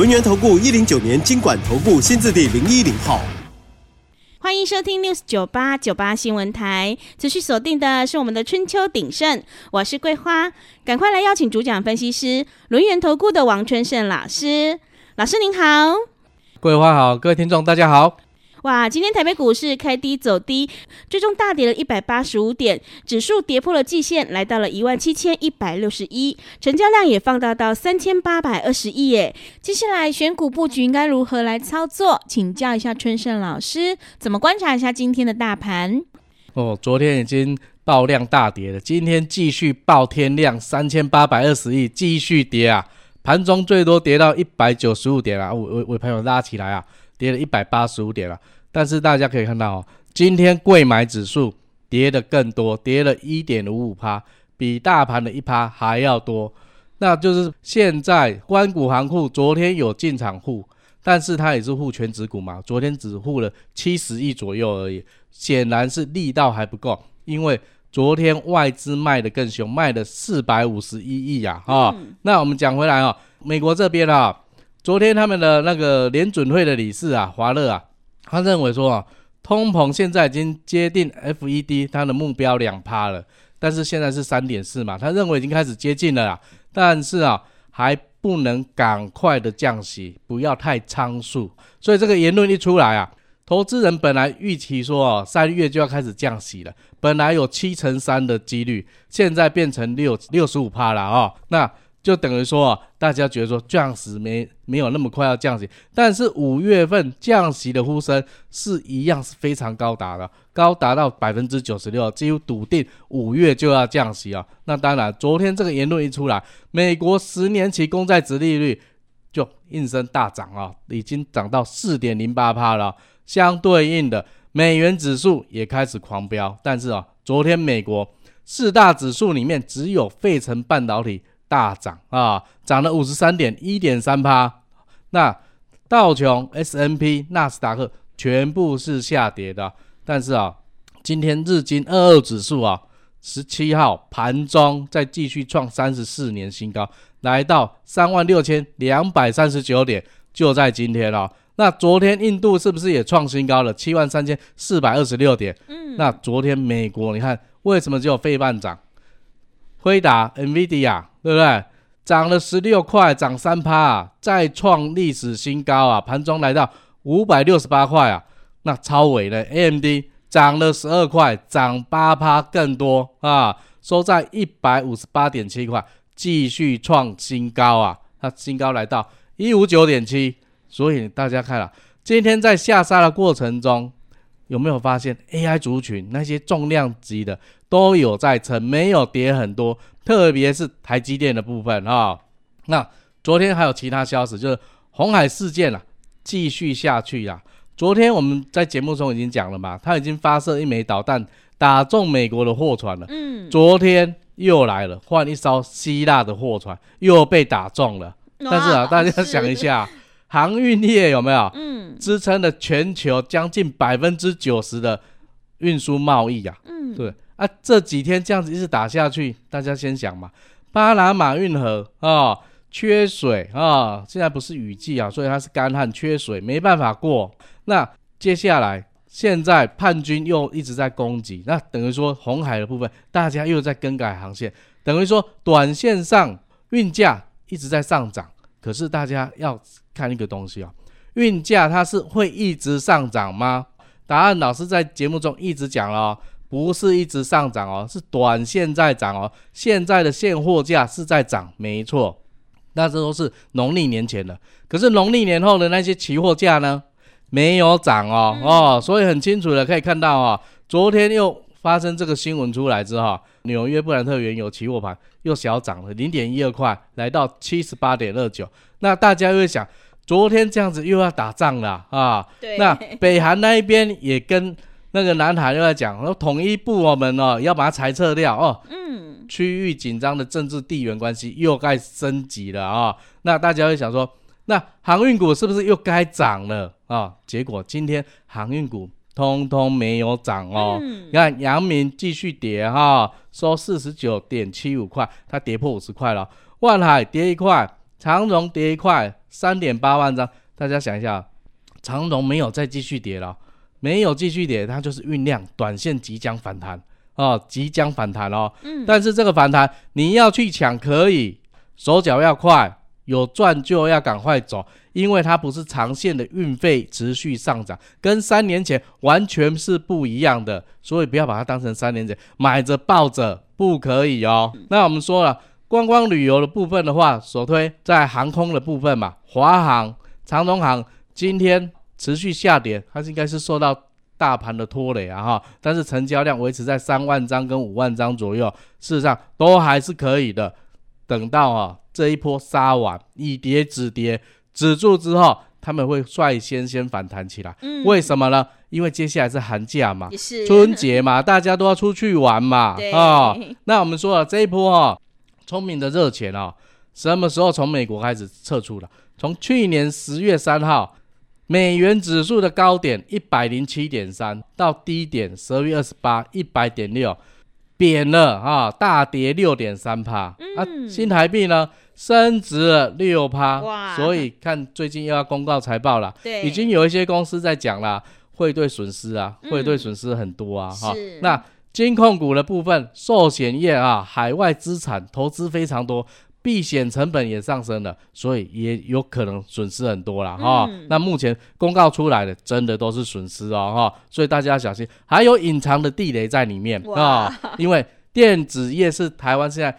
轮源投顾一零九年金管投顾新字第零一零号。欢迎收听 News 九八九八新闻台，持续锁定的是我们的春秋鼎盛，我是桂花，赶快来邀请主讲分析师轮源投顾的王春盛老师，老师您好，桂花好，各位听众大家好。哇，今天台北股市开低走低，最终大跌了一百八十五点，指数跌破了季线，来到了一万七千一百六十一，成交量也放大到三千八百二十亿耶。接下来选股布局应该如何来操作？请教一下春盛老师，怎么观察一下今天的大盘？哦，昨天已经爆量大跌了，今天继续爆天量三千八百二十亿，继续跌啊，盘中最多跌到一百九十五点啊，我我我朋友拉起来啊。跌了一百八十五点了，但是大家可以看到哦，今天贵买指数跌得更多，跌了一点五五趴，比大盘的一趴还要多。那就是现在关谷行库昨天有进场户，但是它也是护全指股嘛，昨天只护了七十亿左右而已，显然是力道还不够，因为昨天外资卖的更凶，卖了四百五十一亿呀，哈，嗯、那我们讲回来啊，美国这边啊。昨天他们的那个联准会的理事啊，华勒啊，他认为说啊，通膨现在已经接近 FED 它的目标两趴了，但是现在是三点四嘛，他认为已经开始接近了啦，但是啊，还不能赶快的降息，不要太仓促。所以这个言论一出来啊，投资人本来预期说哦，三月就要开始降息了，本来有七成三的几率，现在变成六六十五趴了啊，那。就等于说啊，大家觉得说降息没没有那么快要降息，但是五月份降息的呼声是一样是非常高达的，高达到百分之九十六，几乎笃定五月就要降息啊。那当然，昨天这个言论一出来，美国十年期公债殖利率就应声大涨啊，已经涨到四点零八趴了。相对应的，美元指数也开始狂飙，但是啊，昨天美国四大指数里面只有费城半导体。大涨啊，涨了五十三点一点三趴。那道琼、S&P、纳斯达克全部是下跌的。但是啊，今天日经二二指数啊，十七号盘中再继续创三十四年新高，来到三万六千两百三十九点，就在今天了。那昨天印度是不是也创新高了？七万三千四百二十六点。嗯。那昨天美国，你看为什么只有费半涨？辉达、NVIDIA。对不对？涨了十六块，涨三趴啊，再创历史新高啊！盘中来到五百六十八块啊，那超微的 AMD 涨了十二块，涨八趴更多啊，收在一百五十八点七块，继续创新高啊！它新高来到一五九点七，所以大家看了，今天在下杀的过程中，有没有发现 AI 族群那些重量级的都有在撑，没有跌很多。特别是台积电的部分啊、哦，那昨天还有其他消息，就是红海事件啊，继续下去啊。昨天我们在节目中已经讲了嘛，他已经发射一枚导弹打中美国的货船了。嗯，昨天又来了，换一艘希腊的货船又被打中了。但是啊，大家想一下，航运业有没有？嗯，支撑了全球将近百分之九十的运输贸易啊。嗯，对。啊，这几天这样子一直打下去，大家先想嘛，巴拿马运河啊、哦、缺水啊、哦，现在不是雨季啊，所以它是干旱缺水，没办法过。那接下来现在叛军又一直在攻击，那等于说红海的部分大家又在更改航线，等于说短线上运价一直在上涨，可是大家要看一个东西啊，运价它是会一直上涨吗？答案老师在节目中一直讲了哦。不是一直上涨哦，是短线在涨哦。现在的现货价是在涨，没错。那这都是农历年前的，可是农历年后的那些期货价呢，没有涨哦、嗯、哦。所以很清楚的可以看到啊、哦，昨天又发生这个新闻出来之后，纽约布兰特原油期货盘又小涨了零点一二块，来到七十八点二九。那大家又会想，昨天这样子又要打仗了啊！对，那北韩那一边也跟那个南韩又在讲，说统一部我们哦要把它裁撤掉哦。嗯，区域紧张的政治地缘关系又该升级了啊！那大家会想说，那航运股是不是又该涨了啊？结果今天航运股通通没有涨哦。嗯、你看阳明继续跌哈，收四十九点七五块，它跌破五十块了。万海跌一块，长荣跌一块。三点八万张，大家想一下，长荣没有再继续跌了，没有继续跌，它就是酝酿短线即将反弹哦，即将反弹哦。嗯，但是这个反弹你要去抢可以，手脚要快，有赚就要赶快走，因为它不是长线的运费持续上涨，跟三年前完全是不一样的，所以不要把它当成三年前买着抱着，不可以哦。那我们说了。观光旅游的部分的话，首推在航空的部分嘛，华航、长荣航今天持续下跌，它是应该是受到大盘的拖累啊哈，但是成交量维持在三万张跟五万张左右，事实上都还是可以的。等到啊这一波杀完，以跌止跌止住之后，他们会率先先反弹起来。嗯，为什么呢？因为接下来是寒假嘛，是春节嘛，大家都要出去玩嘛，啊，那我们说了这一波哈。聪明的热钱啊，什么时候从美国开始撤出了？从去年十月三号，美元指数的高点一百零七点三，到低点十二月二十八一百点六，贬了啊，大跌六点三趴。啊，新台币呢升值了六趴。所以看最近又要公告财报了，对，已经有一些公司在讲了，汇兑损失啊，汇兑损失很多啊，哈、嗯。那金控股的部分，寿险业啊，海外资产投资非常多，避险成本也上升了，所以也有可能损失很多了哈、嗯哦。那目前公告出来的，真的都是损失哦哈、哦，所以大家要小心，还有隐藏的地雷在里面啊、哦。因为电子业是台湾现在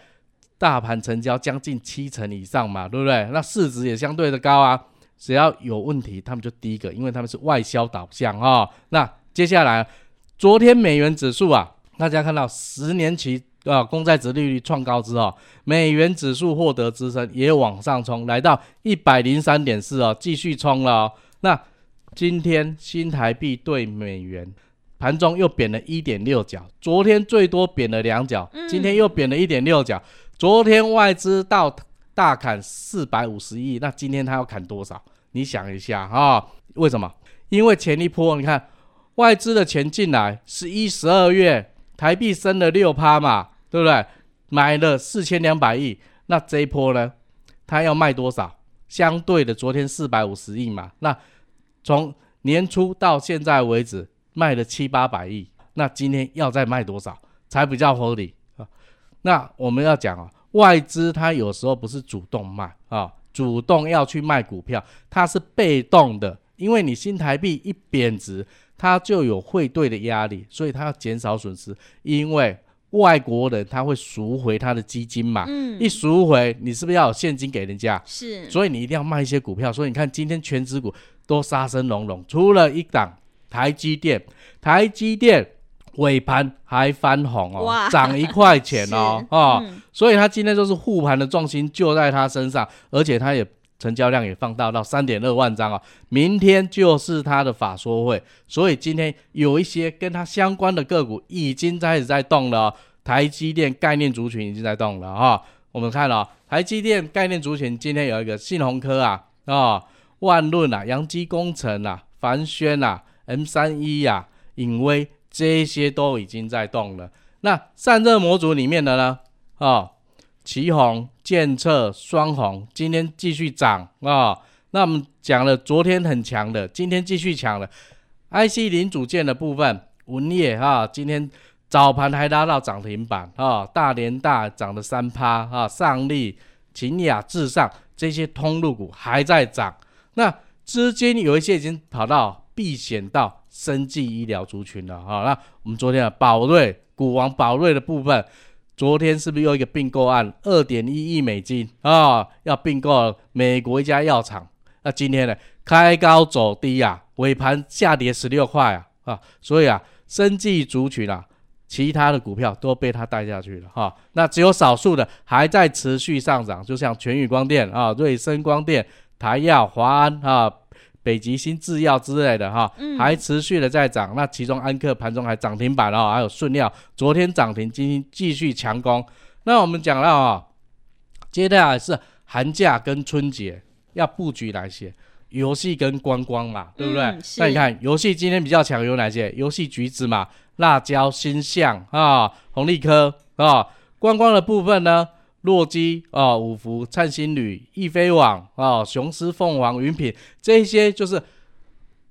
大盘成交将近七成以上嘛，对不对？那市值也相对的高啊，只要有问题，他们就第一个，因为他们是外销导向啊、哦。那接下来，昨天美元指数啊。大家看到十年期啊公债值利率创高之后，美元指数获得支撑，也往上冲，来到一百零三点四哦，继续冲了哦。那今天新台币兑美元盘中又贬了一点六角，昨天最多贬了两角，今天又贬了一点六角。昨天外资到大砍四百五十亿，那今天他要砍多少？你想一下啊，为什么？因为前一波你看外资的钱进来，十一、十二月。台币升了六趴嘛，对不对？买了四千两百亿，那这一波呢？它要卖多少？相对的，昨天四百五十亿嘛，那从年初到现在为止卖了七八百亿，那今天要再卖多少才比较合理啊？那我们要讲啊，外资它有时候不是主动卖啊，主动要去卖股票，它是被动的，因为你新台币一贬值。它就有汇兑的压力，所以它要减少损失，因为外国人他会赎回他的基金嘛，嗯，一赎回，你是不是要有现金给人家？是，所以你一定要卖一些股票。所以你看今天全指股都杀声隆隆，除了一档台积电，台积电尾盘还翻红哦，涨一块钱哦，哦，嗯，所以它今天就是护盘的重心就在它身上，而且它也。成交量也放大到三点二万张啊！明天就是他的法说会，所以今天有一些跟他相关的个股已经开始在动了。台积电概念族群已经在动了哈。我们看了台积电概念族群，今天有一个信鸿科啊啊、万润啊、扬基工程啊、凡轩啊、M 三一啊、颖威这些都已经在动了。那散热模组里面的呢啊？奇鋐、建策、双红，今天继续涨啊、那我们讲了，昨天很强的，今天继续强了。IC 零组件的部分，文曄啊，今天早盘还拉到涨停板啊、大连大涨了三趴啊，上力、勤亚、至上这些通路股还在涨。那资金有一些已经跑到避险到生技医疗族群了啊、哦。那我们昨天的宝瑞股王宝瑞的部分。昨天是不是又一个并购案，二点一亿美金。啊、要并购美国一家药厂。那今天呢，开高走低啊，尾盘下跌十六块啊啊，所以啊，生技族群啊，其他的股票都被它带下去了哈、那只有少数的还在持续上涨，就像全宇光电啊、瑞声光电、台药、华安啊、北极星制药之类的哈，嗯、还持续的在涨。那其中安克盘中还涨停板哦，还有顺料昨天涨停，今天继续强攻。那我们讲到啊，接下来是寒假跟春节要布局哪些？游戏跟观光嘛，对不对？嗯、那你看游戏今天比较强有哪些？游戏橘子嘛，辣椒、星象啊，红利科啊。观光的部分呢，洛基啊，五福、灿星旅、易飞网啊，雄狮、凤凰、云品，这些就是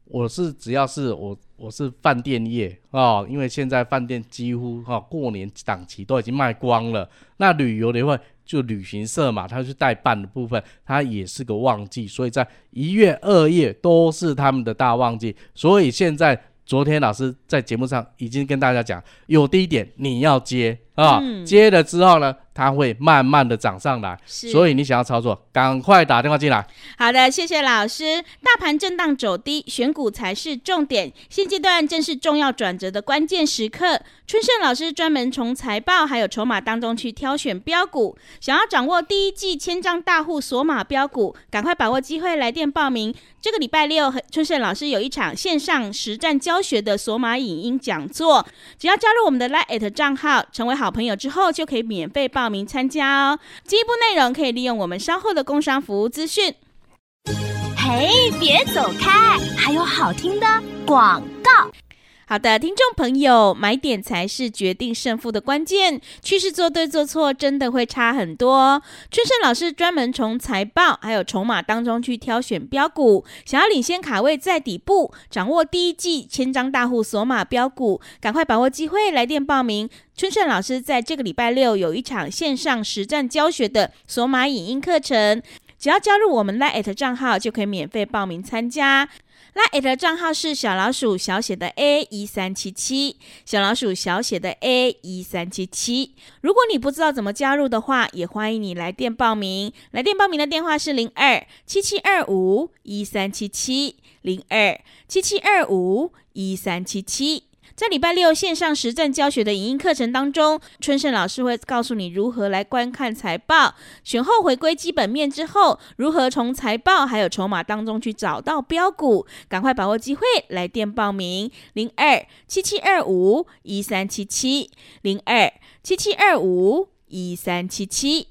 我是只要是我我是饭店业啊，因为现在饭店几乎啊过年档期都已经卖光了。那旅游的话。就旅行社嘛，他去代办的部分，它也是个旺季，所以在一月、二月都是他们的大旺季。所以现在，昨天老师在节目上已经跟大家讲，有低点你要接啊，嗯、接了之后呢，它会慢慢的涨上来，所以你想要操作，赶快打电话进来。好的，谢谢老师。大盘震荡走低，选股才是重点。现阶段正是重要转折的关键时刻。春盛老师专门从财报还有筹码当中去挑选标股，想要掌握第一季千张大户锁码标股，赶快把握机会来电报名。这个礼拜六，春盛老师有一场线上实战教学的锁码影音讲座，只要加入我们的 Lite 账号，成为好朋友之后，就可以免费报名参加哦。进一步内容可以利用我们稍后的工商服务资讯。嘿，别走开，还有好听的广告。好的，听众朋友，买点才是决定胜负的关键。趋势做对做错，真的会差很多。春盛老师专门从财报还有筹码当中去挑选标股，想要领先卡位在底部，掌握第一季千张大户索码标股，赶快把握机会，来电报名。春盛老师在这个礼拜六有一场线上实战教学的索码影音课程，只要加入我们 LINE@ 账号，就可以免费报名参加。那 A 的账号是小老鼠小写的 A 一三七七，小老鼠小写的 A 一三七七。如果你不知道怎么加入的话，也欢迎你来电报名。来电报名的电话是零二七七二五一三七七，零二七七二五一三七七。在礼拜六线上实战教学的影音课程当中，春盛老师会告诉你如何来观看财报，选后回归基本面之后，如何从财报还有筹码当中去找到标股，赶快把握机会来电报名，零二七七二五一三七七，零二七七二五一三七七。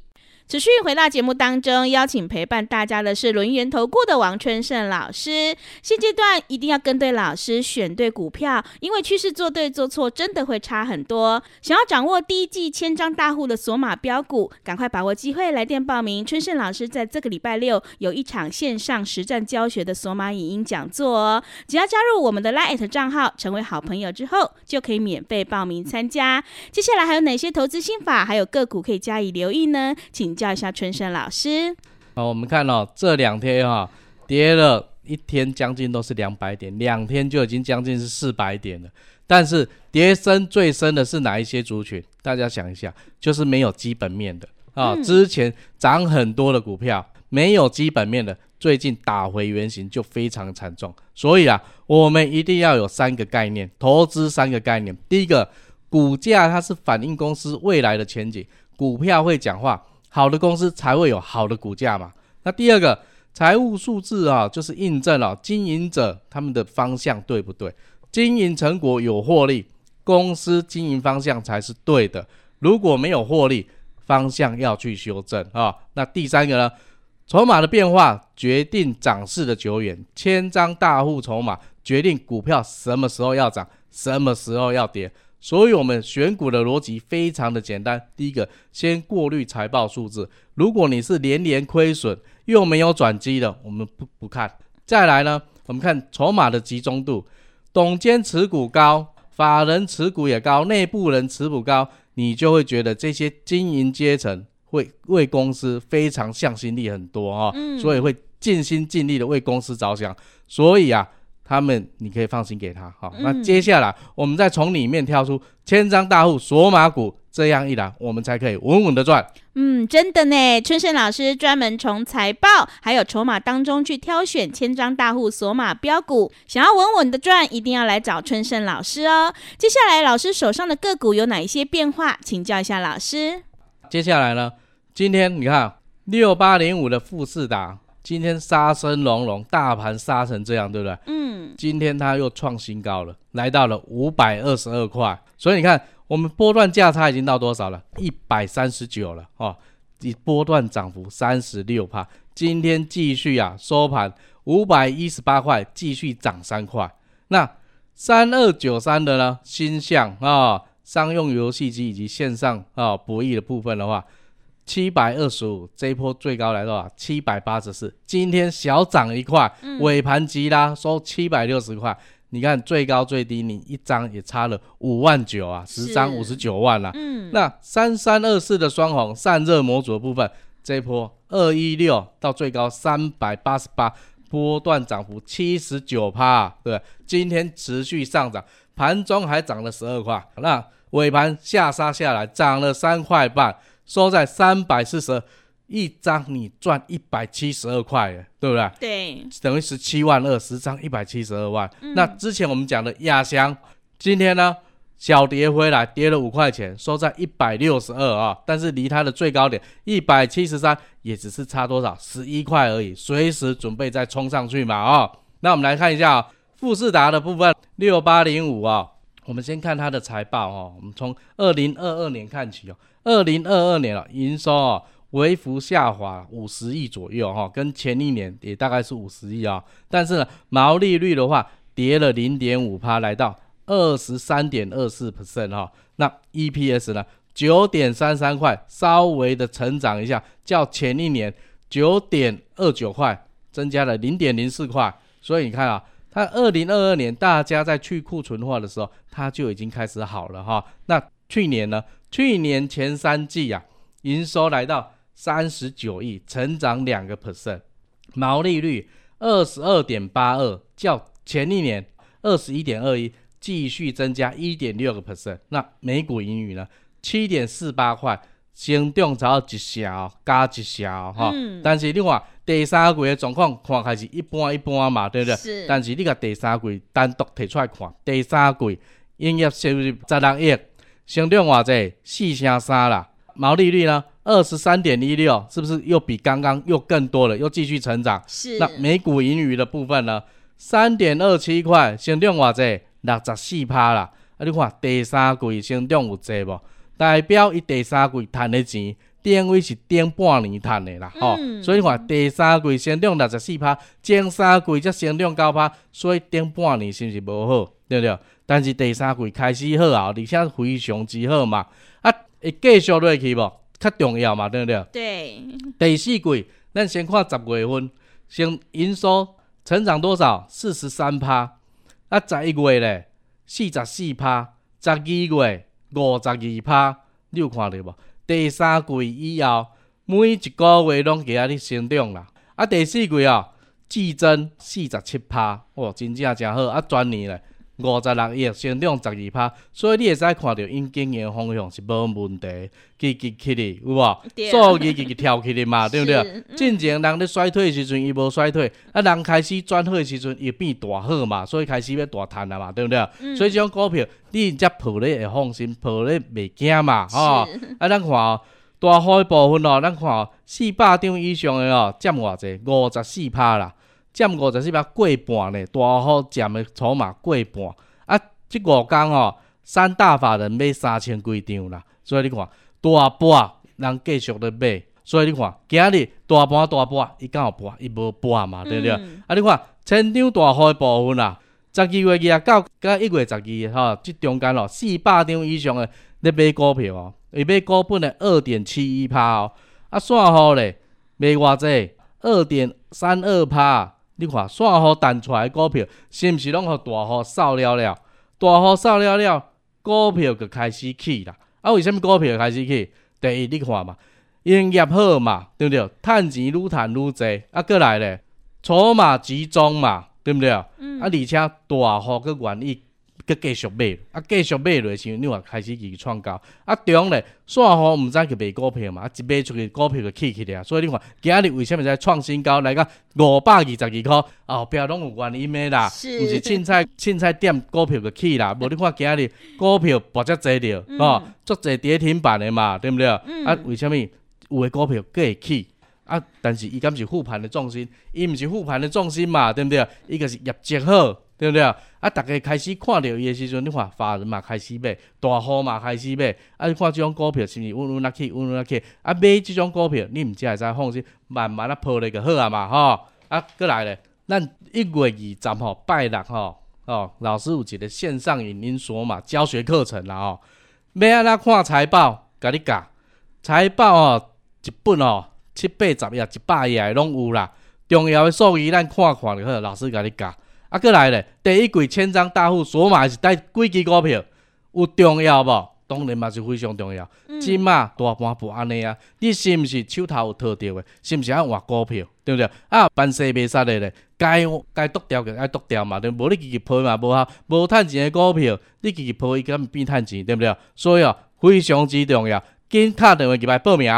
持续回到节目当中，邀请陪伴大家的是轮圆投顾的王春盛老师。现阶段一定要跟对老师，选对股票，因为趋势做对做错真的会差很多。想要掌握第一季千张大户的索码标股，赶快把握机会来电报名。春盛老师在这个礼拜六有一场线上实战教学的索码影音讲座哦，只要加入我们的 LINE 账号，成为好朋友之后，就可以免费报名参加。接下来还有哪些投资心法，还有个股可以加以留意呢？请。叫一下春生老师。好，我们看哦，这两天哈、哦、跌了一天，将近都是两百点，两天就已经将近是四百点了。但是跌深最深的是哪一些族群？大家想一下，就是没有基本面的啊、哦。之前涨很多的股票，没有基本面的，最近打回原形就非常惨重。所以啊，我们一定要有三个概念，投资三个概念。第一个，股价它是反映公司未来的前景，股票会讲话。好的公司才会有好的股价嘛。那第二个财务数字啊，就是印证了、经营者他们的方向对不对？经营成果有获利，公司经营方向才是对的。如果没有获利，方向要去修正啊。那第三个呢？筹码的变化决定涨势的久远，千张大户筹码决定股票什么时候要涨，什么时候要跌。所以，我们选股的逻辑非常的简单。第一个，先过滤财报数字。如果你是连连亏损又没有转机的，我们不不看。再来呢，我们看筹码的集中度，董监持股高，法人持股也高，内部人持股高，你就会觉得这些经营阶层会为公司非常向心力很多啊、所以会尽心尽力的为公司着想。所以啊。他们，你可以放心给他。好，那接下来我们再从里面挑出千张大户索马股，这样一来，我们才可以稳稳的赚。嗯，真的呢。春盛老师专门从财报还有筹码当中去挑选千张大户索马标股，想要稳稳的赚，一定要来找春盛老师哦。接下来，老师手上的个股有哪一些变化？请教一下老师。接下来呢，今天你看六八零五的富士达。今天杀声隆隆，大盘杀成这样，对不对？嗯，今天它又创新高了，来到了五百二十二块。所以你看，我们波段价差已经到多少了？一百三十九了哦，以波段涨幅三十六趴。今天继续啊，收盘五百一十八块，继续涨三块。那三二九三的呢？新象啊，商用游戏机以及线上啊博弈的部分的话。七百二十五，这一波最高来到七百八十四，今天小涨一块，尾盘急拉收七百六十块。你看最高最低，你一张也差了五万九啊，十张五十九万了。嗯，那三三二四的双红散热模组的部分，这一波二一六到最高三百八十八，波段涨幅七十九趴，对，今天持续上涨，盘中还涨了十二块，那尾盘下杀下来涨了三块半。收在三百四十二一张，你赚一百七十二块，对不对？对，等于十七万二，十张一百七十二万。嗯、那之前我们讲的亚翔，今天呢小跌回来，跌了五块钱，收在一百六十二啊，但是离它的最高点一百七十三也只是差多少十一块而已，随时准备再冲上去嘛啊、哦。那我们来看一下、哦、富士达的部分六八零五啊，我们先看它的财报哦，我们从二零二二年看起哦。二零二二年了，营收啊微幅下滑五十亿左右哈，跟前一年也大概是五十亿啊。但是呢，毛利率的话跌了零点五趴，来到二十三点二四 percent 哈。那 EPS 呢九点三三块，稍微的成长一下，较前一年九点二九块增加了零点零四块。所以你看啊，它二零二二年大家在去库存化的时候，它就已经开始好了哈。那去年呢？去年前三季啊，营收来到三十九亿，成长两个 percent，毛利率二十二点八二，较前一年二十一点二一，继续增加一点六个 percent。那每股盈余呢，七点四八块，成长只有一成加一成哈。嗯、但是另外第三季的状况看还是一般一般嘛，对不对？是。但是你甲第三季单独提出来看，第三季营业收入十六亿。成长偌济四成三啦，毛利率呢二十三点一六，是不是又比刚刚又更多了？又继续成长。是。那每股盈余的部分呢？三点二七块，成长偌济六十四趴啦。啊，你看第三季成长有济无？代表伊第三季赚的钱，等于是顶半年赚的啦。吼、嗯哦，所以你看第三季成长六十四趴，前三季则成长九趴，所以顶半年是不是无好？对不对？但是第三季开始好啊，而且非常之好嘛，啊，会继续落去无？较重要嘛，对不对？对。第四季，咱先看十月份，先营收成长多少？四十三趴。啊，十一月咧，四十四趴。十二月五十二趴。你有看到无？第三季以后，每一个月拢加咧成长啦。啊，第四季哦，季增四十七趴，哦，真正诚好。啊，全年咧。五十六亿，成长十二趴，所以你会使看到因经营方向是无问题，积极起来有无？数字积极跳起来嘛，对不对？进前人咧衰退的时阵，伊无衰退，啊，人开始转好的时阵，伊变大好嘛，所以开始要大赚啊嘛，对不对？嗯、所以这种股票，你才抱咧会放心，抱咧袂惊嘛，吼是。啊，咱看哦，大户部分哦，咱看哦，四百张以上的哦，占偌济？五十四趴啦。占五十四趴过半呢，大户占的筹码过半啊！即五天哦，三大法人买三千几张啦，所以你看大盘人继续的买，所以你看今日大盘大盘伊敢有盘，伊无盘嘛，对不对？嗯、啊，你看千张大户的部分啦，十二月廿九到一月十二号，即中间哦，四百张以上的咧买股票哦，伊买股本的二点七一趴哦，啊，散户咧买偌济二点三二趴。你看，散户弹出来的股票，是毋是拢互大户扫了了？大户扫了了，股票就开始起啦。啊，为什么股票开始起？第一，你看嘛，营业好嘛，对不对？趁钱愈趁愈济，啊，过来咧，筹码集中嘛，对不对？嗯、啊，而且大户佫愿意。佮继续买，啊，继续买落去，你话开始去创高，啊，中咧，散户毋知去买股票嘛，啊，一买出去股票就起起来，所以你看今日为什么在创新高来个五百二十二块？后壁拢有原因的啦，毋是，是凊彩凊彩点股票就起啦，无你看今日股票博遮济着，哦，足济跌停板的嘛，对毋对？嗯、啊，为什么有的股票会起？啊，但是伊敢是复盘的重心，伊毋是复盘的重心嘛，对毋对？伊个是业绩好，对不对？啊，大家开始看到伊诶时阵，你看法人嘛开始买，大户嘛开始买，啊，你看这种股票是毋是稳稳啊去，稳稳啊去？啊，买这种股票，你毋只会使放心，慢慢啊抱咧就好啊嘛，吼。啊，过来咧，咱一月二十号拜六吼，哦，老师有一个线上影音锁码教学课程啦，吼，要安怎看财报，甲你教财报哦，一本哦。七八十页、一百页拢有啦，重要诶数据咱看看就好。老师甲你教。啊，过来咧，第一季千张大户锁嘛是带几支股票，有重要无？当然嘛是非常重要。即马大盘不安尼啊，你是毋是手头有套着的？是毋是爱换股票？对毋对？啊，办事袂使的咧，该该剁掉就爱剁掉嘛，对无？你继续赔嘛，无效，无趁钱的股票，你继续赔伊敢变趁钱，对毋对？所以啊，非常之重要，跟卡电话入来报名。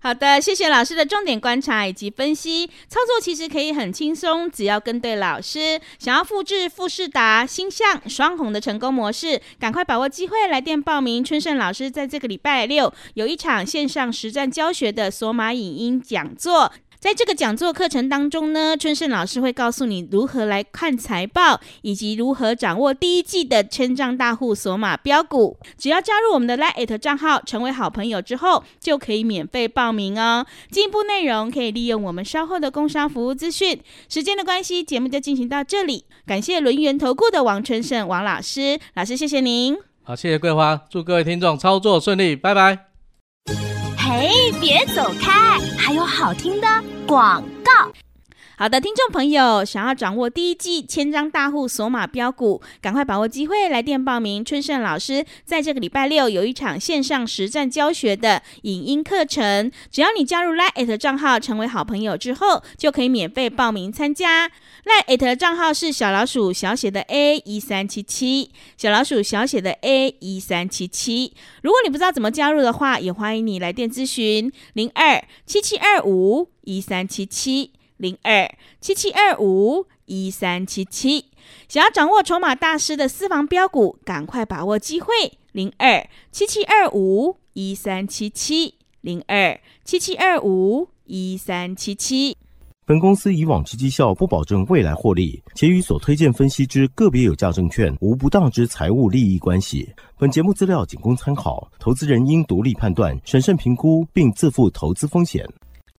好的，谢谢老师的重点观察以及分析。操作其实可以很轻松，只要跟对老师。想要复制富士达、星象、双红的成功模式，赶快把握机会来电报名。春盛老师在这个礼拜六有一场线上实战教学的索马影音讲座。在这个讲座课程当中呢，春盛老师会告诉你如何来看财报，以及如何掌握第一季的千张大户索马标股。只要加入我们的 LINE@ 账号，成为好朋友之后，就可以免费报名哦。进一步内容可以利用我们稍后的工商服务资讯。时间的关系，节目就进行到这里。感谢轮元投顾的王春盛王老师，老师谢谢您。好，谢谢桂花，祝各位听众操作顺利，拜拜。嘿，别走开，还有好听的广告。好的，听众朋友，想要掌握第一季千张大户索马标股，赶快把握机会来电报名。春盛老师在这个礼拜六有一场线上实战教学的影音课程，只要你加入 Lite 账号成为好朋友之后，就可以免费报名参加。LINE@ 账号是小老鼠小写的 A 一三七七，小老鼠小写的 A 一三七七。如果你不知道怎么加入的话，也欢迎你来电咨询零二七七二五一三七七。零二七七二五一三七七，想要掌握筹码大师的私房标股，赶快把握机会。零二七七二五一三七七，零二七七二五一三七七。本公司以往之绩效不保证未来获利，且与所推荐分析之个别有价证券无不当之财务利益关系。本节目资料仅供参考，投资人应独立判断、审慎评估，并自负投资风险。